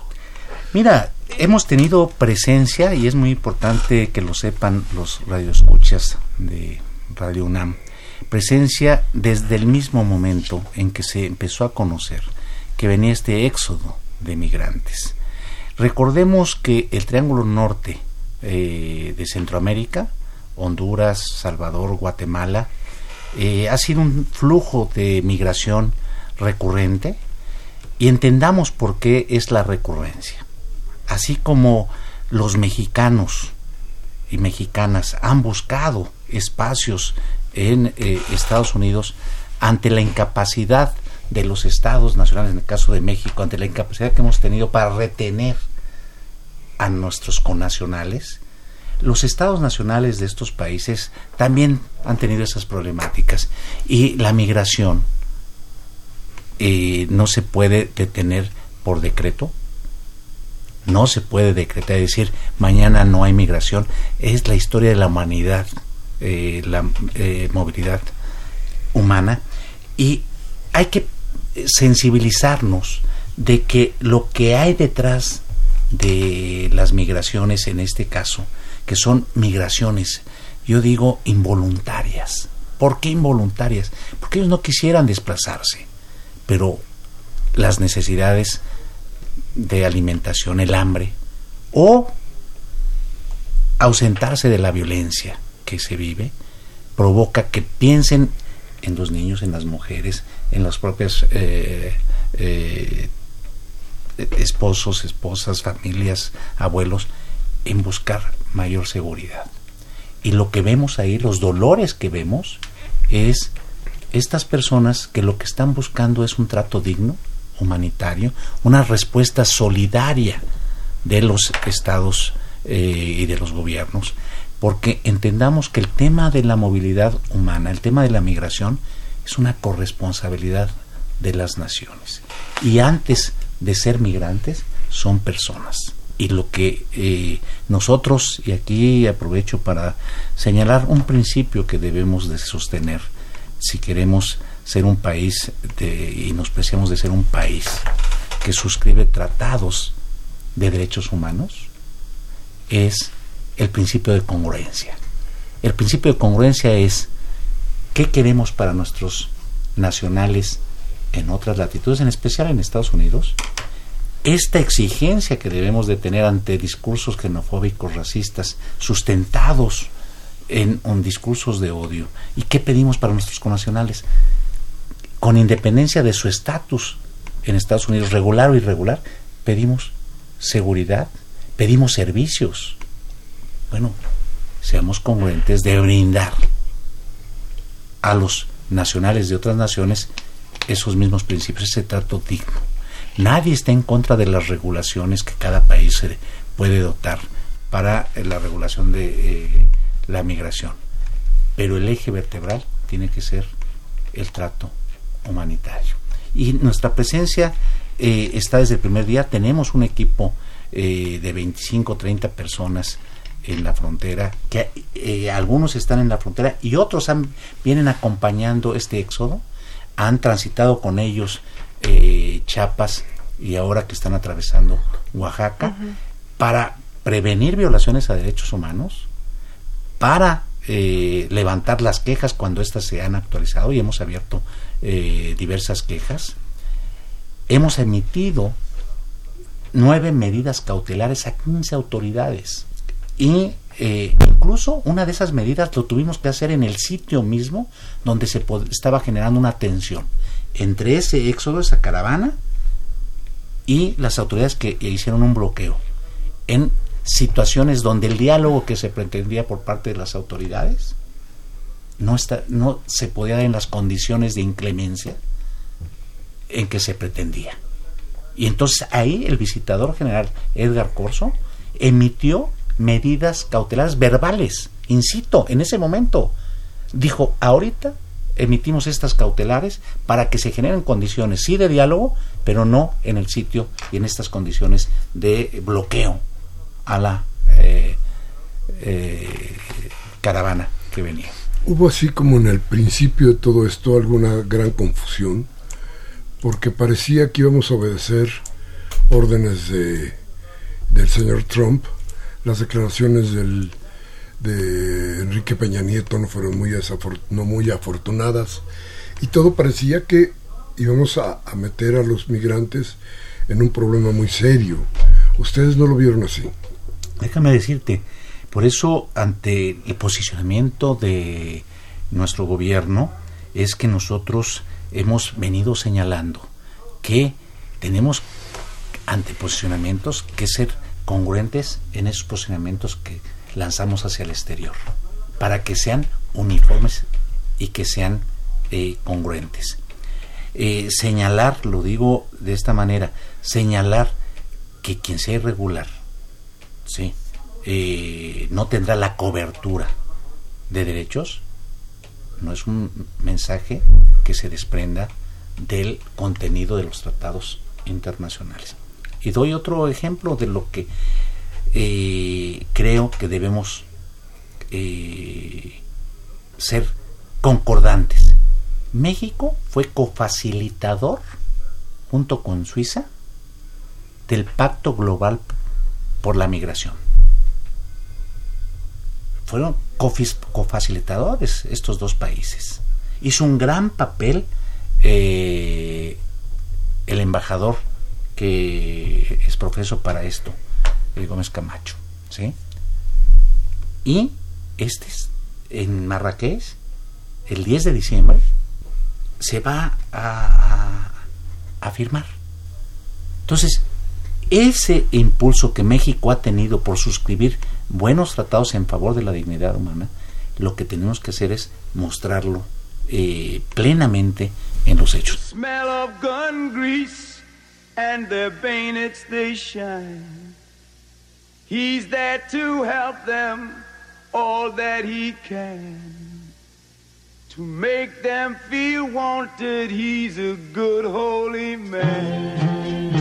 Mira, hemos tenido presencia y es muy importante que lo sepan los radioescuchas de Radio UNAM. Presencia desde el mismo momento en que se empezó a conocer que venía este éxodo de migrantes. Recordemos que el Triángulo Norte eh, de Centroamérica, Honduras, Salvador, Guatemala, eh, ha sido un flujo de migración recurrente y entendamos por qué es la recurrencia. Así como los mexicanos y mexicanas han buscado espacios en eh, Estados Unidos ante la incapacidad de los estados nacionales, en el caso de México, ante la incapacidad que hemos tenido para retener a nuestros connacionales, los estados nacionales de estos países también han tenido esas problemáticas. Y la migración eh, no se puede detener por decreto, no se puede decretar y decir mañana no hay migración, es la historia de la humanidad, eh, la eh, movilidad humana. Y hay que sensibilizarnos de que lo que hay detrás de las migraciones en este caso, que son migraciones, yo digo involuntarias. ¿Por qué involuntarias? Porque ellos no quisieran desplazarse, pero las necesidades de alimentación, el hambre, o ausentarse de la violencia que se vive, provoca que piensen en los niños, en las mujeres, en los propios eh, eh, esposos, esposas, familias, abuelos, en buscar mayor seguridad. Y lo que vemos ahí, los dolores que vemos, es estas personas que lo que están buscando es un trato digno, humanitario, una respuesta solidaria de los estados eh, y de los gobiernos, porque entendamos que el tema de la movilidad humana, el tema de la migración, es una corresponsabilidad de las naciones. Y antes de ser migrantes, son personas. Y lo que eh, nosotros, y aquí aprovecho para señalar un principio que debemos de sostener si queremos ser un país y nos preciamos de ser un país que suscribe tratados de derechos humanos, es el principio de congruencia. El principio de congruencia es qué queremos para nuestros nacionales en otras latitudes, en especial en Estados Unidos, esta exigencia que debemos de tener ante discursos xenofóbicos, racistas, sustentados en, discursos de odio. ¿Y qué pedimos para nuestros connacionales? Con independencia de su estatus en Estados Unidos, regular o irregular, pedimos seguridad, pedimos servicios. Bueno, seamos congruentes de brindar a los nacionales de otras naciones esos mismos principios, ese trato digno. Nadie está en contra de las regulaciones que cada país puede dotar para eh, la regulación de eh, la migración. Pero el eje vertebral tiene que ser el trato humanitario. Y nuestra presencia eh, está desde el primer día. Tenemos un equipo de 25, 30 personas en la frontera, que algunos están en la frontera y otros han, vienen acompañando este éxodo han transitado con ellos eh, Chiapas y ahora que están atravesando Oaxaca para prevenir violaciones a derechos humanos, para eh, levantar las quejas cuando éstas se han actualizado y hemos abierto eh, diversas quejas. Hemos emitido nueve medidas cautelares a 15 autoridades y eh, incluso una de esas medidas lo tuvimos que hacer en el sitio mismo donde se estaba generando una tensión entre ese éxodo, esa caravana, y las autoridades que hicieron un bloqueo. En situaciones donde el diálogo que se pretendía por parte de las autoridades no, está, no se podía dar en las condiciones de inclemencia en que se pretendía. Y entonces ahí el visitador general Edgar Corso emitió medidas cautelares verbales, incito, en ese momento. Dijo, ahorita emitimos estas cautelares para que se generen condiciones, sí, de diálogo, pero no en el sitio y en estas condiciones de bloqueo a la eh, eh, caravana que venía. Hubo así como en el principio de todo esto alguna gran confusión, porque parecía que íbamos a obedecer órdenes de, del señor Trump, las declaraciones del, de Enrique Peña Nieto no fueron muy, no muy afortunadas y todo parecía que íbamos a, meter a los migrantes en un problema muy serio. Ustedes no lo vieron así. Déjame decirte, por eso ante el posicionamiento de nuestro gobierno es que nosotros hemos venido señalando que tenemos ante posicionamientos que ser congruentes en esos posicionamientos que lanzamos hacia el exterior, para que sean uniformes y que sean eh, congruentes. Eh, señalar, lo digo de esta manera, señalar que quien sea irregular, ¿sí? Eh, no tendrá la cobertura de derechos, no es un mensaje que se desprenda del contenido de los tratados internacionales. Y doy otro ejemplo de lo que eh, creo que debemos eh, ser concordantes. México fue cofacilitador junto con Suiza del Pacto Global por la Migración. Fueron cofacilitadores estos dos países. Hizo un gran papel eh, el embajador que es profesor para esto, el Gómez Camacho. ¿sí? Y este en Marrakech, el 10 de diciembre, se va a, a firmar. Entonces, ese impulso que México ha tenido por suscribir buenos tratados en favor de la dignidad humana, lo que tenemos que hacer es mostrarlo eh, plenamente en los hechos. And their bayonets they shine. He's there to help them all that he can. To make them feel wanted, he's a good holy man.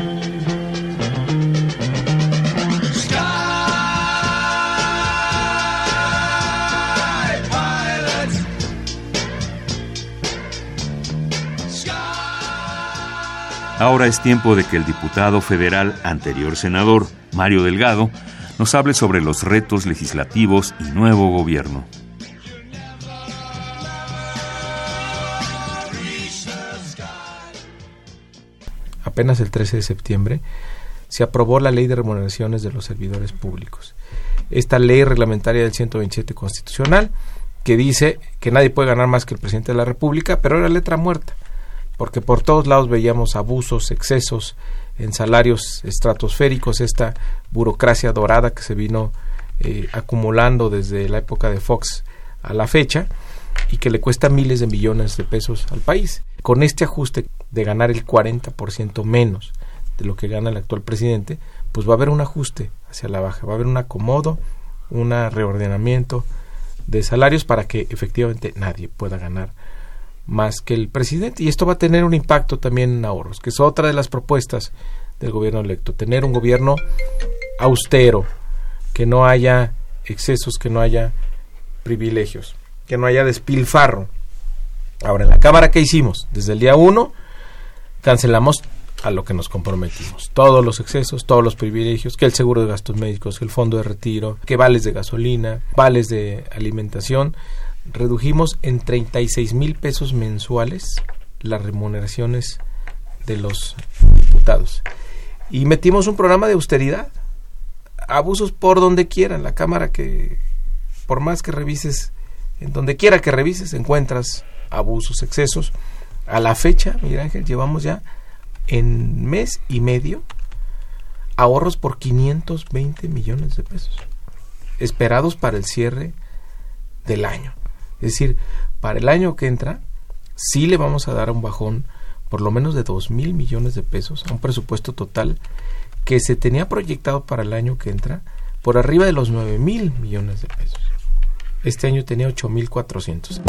Ahora es tiempo de que el diputado federal, anterior senador, Mario Delgado, nos hable sobre los retos legislativos y nuevo gobierno. apenas el 13 de septiembre, se aprobó la Ley de Remuneraciones de los Servidores Públicos. Esta ley reglamentaria del 127 constitucional que dice que nadie puede ganar más que el presidente de la República, pero era letra muerta, porque por todos lados veíamos abusos, excesos en salarios estratosféricos, esta burocracia dorada que se vino eh, acumulando desde la época de Fox a la fecha y que le cuesta miles de millones de pesos al país. Con este ajuste de ganar el 40% menos de lo que gana el actual presidente, pues va a haber un ajuste hacia la baja, va a haber un acomodo, un reordenamiento de salarios para que efectivamente nadie pueda ganar más que el presidente. Y esto va a tener un impacto también en ahorros, que es otra de las propuestas del gobierno electo, tener un gobierno austero, que no haya excesos, que no haya privilegios, que no haya despilfarro. Ahora, en la Cámara, ¿qué hicimos? Desde el día uno, cancelamos a lo que nos comprometimos. Todos los excesos, todos los privilegios, que el seguro de gastos médicos, que el fondo de retiro, que vales de gasolina, vales de alimentación. Redujimos en 36 mil pesos mensuales las remuneraciones de los diputados. Y metimos un programa de austeridad. Abusos por donde quiera. En la Cámara que, por más que revises, en donde quiera que revises, encuentras abusos, excesos. A la fecha, Miguel Ángel, llevamos ya en mes y medio ahorros por 520 millones de pesos esperados para el cierre del año. Es decir, para el año que entra, sí le vamos a dar un bajón por lo menos de 2 mil millones de pesos a un presupuesto total que se tenía proyectado para el año que entra por arriba de los 9 mil millones de pesos. Este año tenía 8 mil 400.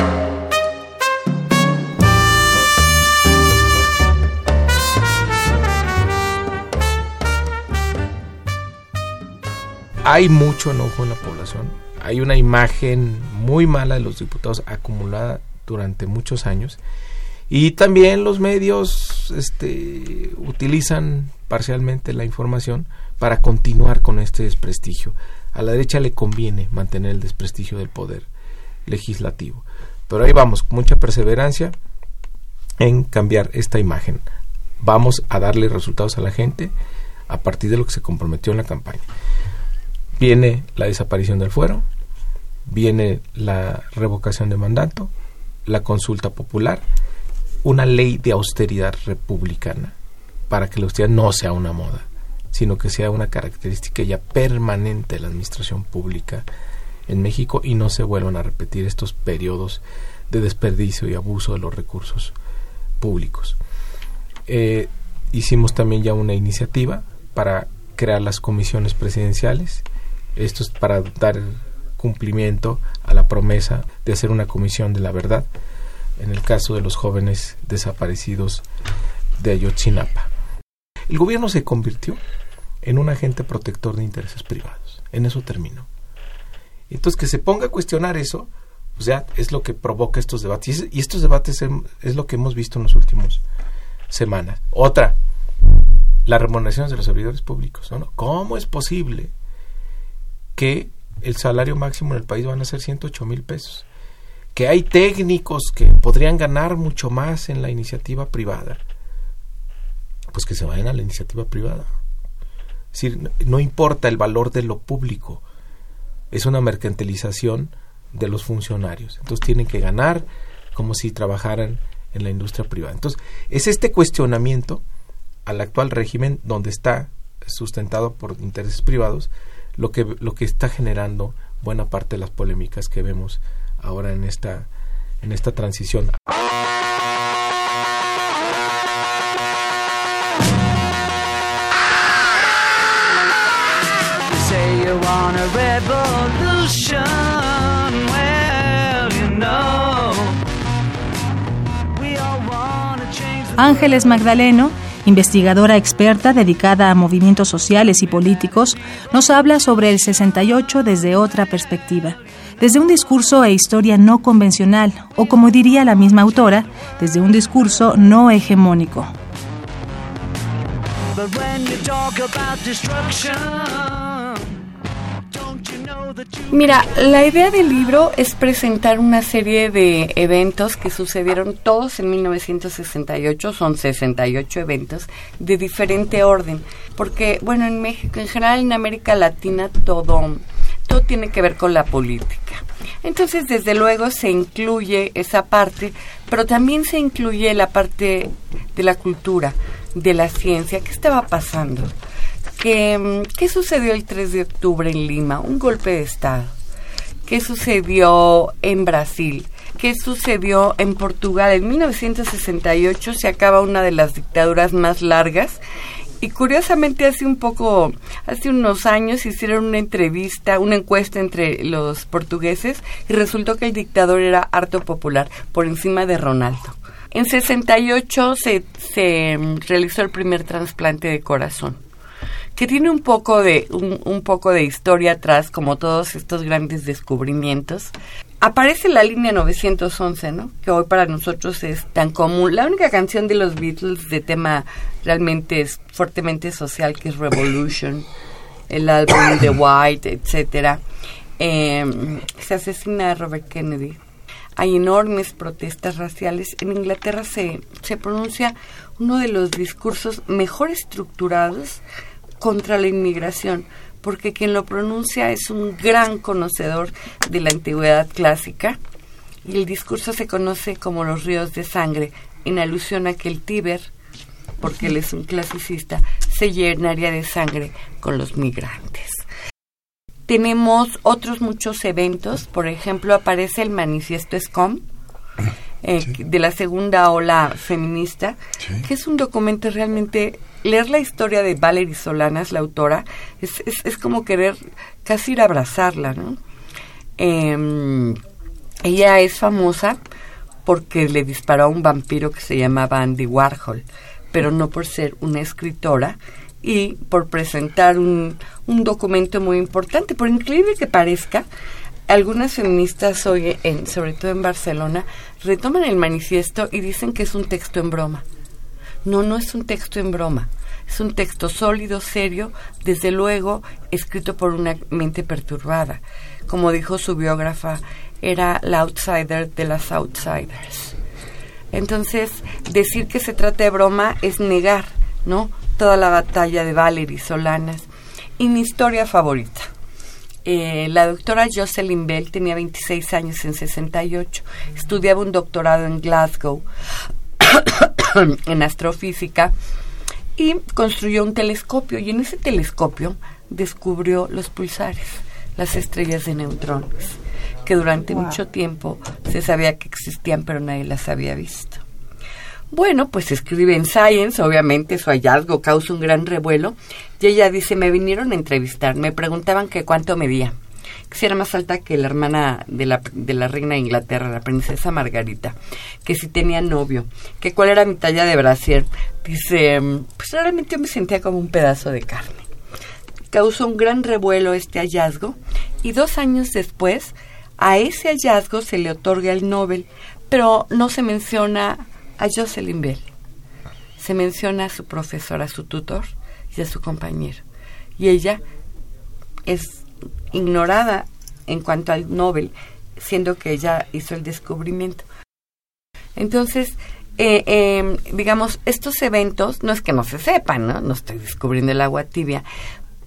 hay mucho enojo en la población. Hay una imagen muy mala de los diputados acumulada durante muchos años. Y también los medios este, utilizan parcialmente la información para continuar con este desprestigio. A la derecha le conviene mantener el desprestigio del poder legislativo. Pero ahí vamos, con mucha perseverancia en cambiar esta imagen. Vamos a darle resultados a la gente a partir de lo que se comprometió en la campaña viene la desaparición del fuero, viene la revocación de mandato, la consulta popular, una ley de austeridad republicana para que la austeridad no sea una moda, sino que sea una característica ya permanente de la administración pública en México y no se vuelvan a repetir estos periodos de desperdicio y abuso de los recursos públicos. Eh, hicimos también ya una iniciativa para crear las comisiones presidenciales esto es para dar cumplimiento a la promesa de hacer una comisión de la verdad en el caso de los jóvenes desaparecidos de Ayotzinapa. El gobierno se convirtió en un agente protector de intereses privados. En eso terminó. Entonces, que se ponga a cuestionar eso, pues ya es lo que provoca estos debates. Y estos debates es lo que hemos visto en las últimas semanas. Otra, las remuneraciones de los servidores públicos. ¿no? ¿Cómo es posible que el salario máximo en el país van a ser 108 mil pesos? Que hay técnicos que podrían ganar mucho más en la iniciativa privada. Pues que se vayan a la iniciativa privada. Es decir, no importa el valor de lo público, es una mercantilización de los funcionarios. Entonces tienen que ganar como si trabajaran en la industria privada. Entonces, es este cuestionamiento al actual régimen donde está sustentado por intereses privados lo que lo que está generando buena parte de las polémicas que vemos ahora en esta en esta transición. Ángeles Magdaleno, investigadora experta dedicada a movimientos sociales y políticos, nos habla sobre el 68 desde otra perspectiva, desde un discurso e historia no convencional, o como diría la misma autora, desde un discurso no hegemónico. Mira, la idea del libro es presentar una serie de eventos que sucedieron todos en 1968, son 68 eventos de diferente orden, porque bueno, en México, en general en América Latina todo todo tiene que ver con la política. Entonces, desde luego se incluye esa parte, pero también se incluye la parte de la cultura, de la ciencia, ¿qué estaba pasando? ¿Qué, ¿Qué sucedió el 3 de octubre en Lima? Un golpe de Estado. ¿Qué sucedió en Brasil? ¿Qué sucedió en Portugal? En 1968 se acaba una de las dictaduras más largas y curiosamente hace un poco, hace unos años hicieron una entrevista, una encuesta entre los portugueses y resultó que el dictador era harto popular, por encima de Ronaldo. En 68 se, se realizó el primer trasplante de corazón que tiene un poco de un, poco de historia atrás, como todos estos grandes descubrimientos. Aparece la línea 911, ¿no? Que hoy para nosotros es tan común. La única canción de los Beatles de tema realmente es fuertemente social, que es Revolution, el álbum The [COUGHS] White, etcétera. Em, se asesina a Robert Kennedy. Hay enormes protestas raciales. En Inglaterra se, se pronuncia uno de los discursos mejor estructurados contra la inmigración, porque quien lo pronuncia es un gran conocedor de la antigüedad clásica y el discurso se conoce como los ríos de sangre, en alusión a que el Tíber, porque él es un clasicista, se llenaría de sangre con los migrantes. Tenemos otros muchos eventos, por ejemplo, aparece el manifiesto SCOM, eh, de la segunda ola feminista, que es un documento realmente leer la historia de Valerie Solanas, la autora, es, es, como querer casi ir a abrazarla, ¿no? Em, ella es famosa porque le disparó a un vampiro que se llamaba Andy Warhol, pero no por ser una escritora y por presentar un, un documento muy importante. Por increíble que parezca, algunas feministas hoy, en, sobre todo en Barcelona, retoman el manifiesto y dicen que es un texto en broma. No, no es un texto en broma. Es un texto sólido, serio, desde luego escrito por una mente perturbada. Como dijo su biógrafa, era la outsider de las outsiders. Entonces, decir que se trata de broma es negar, ¿no? Toda la batalla de Valerie Solanas. Y mi historia favorita. Eh, la doctora Jocelyn Bell tenía 26 años en 68. Estudiaba un doctorado en Glasgow [COUGHS] en astrofísica y construyó un telescopio y en ese telescopio descubrió los pulsares, las estrellas de neutrones, que durante mucho tiempo se sabía que existían pero nadie las había visto. Bueno, pues escribe en Science, obviamente su hallazgo causa un gran revuelo y ella dice, me vinieron a entrevistar, me preguntaban que cuánto medía que si era más alta que la hermana de la, de la reina de Inglaterra, la princesa Margarita, que si tenía novio, que cuál era mi talla de brasier. Dice, pues realmente yo me sentía como un pedazo de carne. Causó un gran revuelo este hallazgo y dos años después a ese hallazgo se le otorga el Nobel, pero no se menciona a Jocelyn Bell. se menciona a su profesor, a su tutor y a su compañero. Y ella es ignorada en cuanto al Nobel, siendo que ella hizo el descubrimiento. Entonces, eh, em, digamos, estos eventos, no es que no se sepan, ¿no? No estoy descubriendo el agua tibia,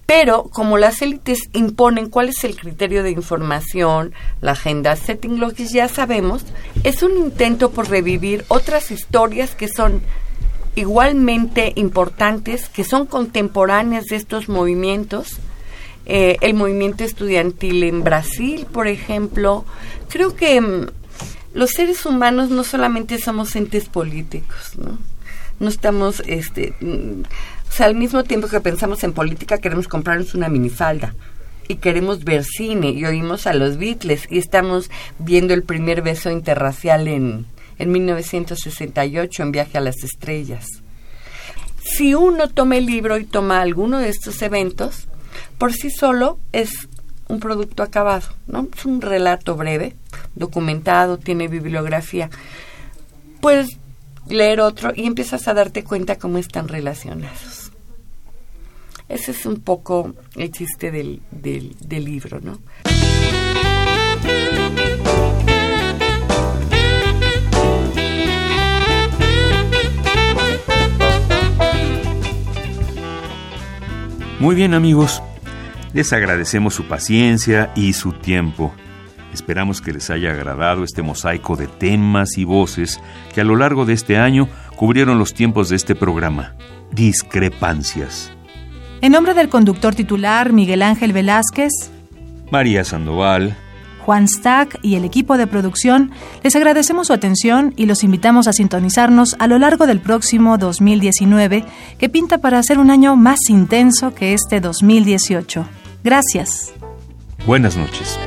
pero como las élites imponen cuál es el criterio de información, la agenda setting, lo que ya sabemos, es un intento por revivir otras historias que son igualmente importantes, que son contemporáneas de estos movimientos. Eh, el movimiento estudiantil en Brasil, por ejemplo. Creo que mm, los seres humanos no solamente somos entes políticos, ¿no? No estamos, este, mm, o sea, al mismo tiempo que pensamos en política queremos comprarnos una minifalda y queremos ver cine y oímos a los Beatles y estamos viendo el primer beso interracial en, en 1968 en Viaje a las Estrellas. Si uno toma el libro y toma alguno de estos eventos, por sí solo es un producto acabado, ¿no? Es un relato breve, documentado, tiene bibliografía. Puedes leer otro y empiezas a darte cuenta cómo están relacionados. Ese es un poco el chiste del, del, del libro, ¿no? Muy bien amigos, les agradecemos su paciencia y su tiempo. Esperamos que les haya agradado este mosaico de temas y voces que a lo largo de este año cubrieron los tiempos de este programa. Discrepancias. En nombre del conductor titular Miguel Ángel Velázquez, María Sandoval, Juan Stack y el equipo de producción, les agradecemos su atención y los invitamos a sintonizarnos a lo largo del próximo 2019, que pinta para ser un año más intenso que este 2018. Gracias. Buenas noches.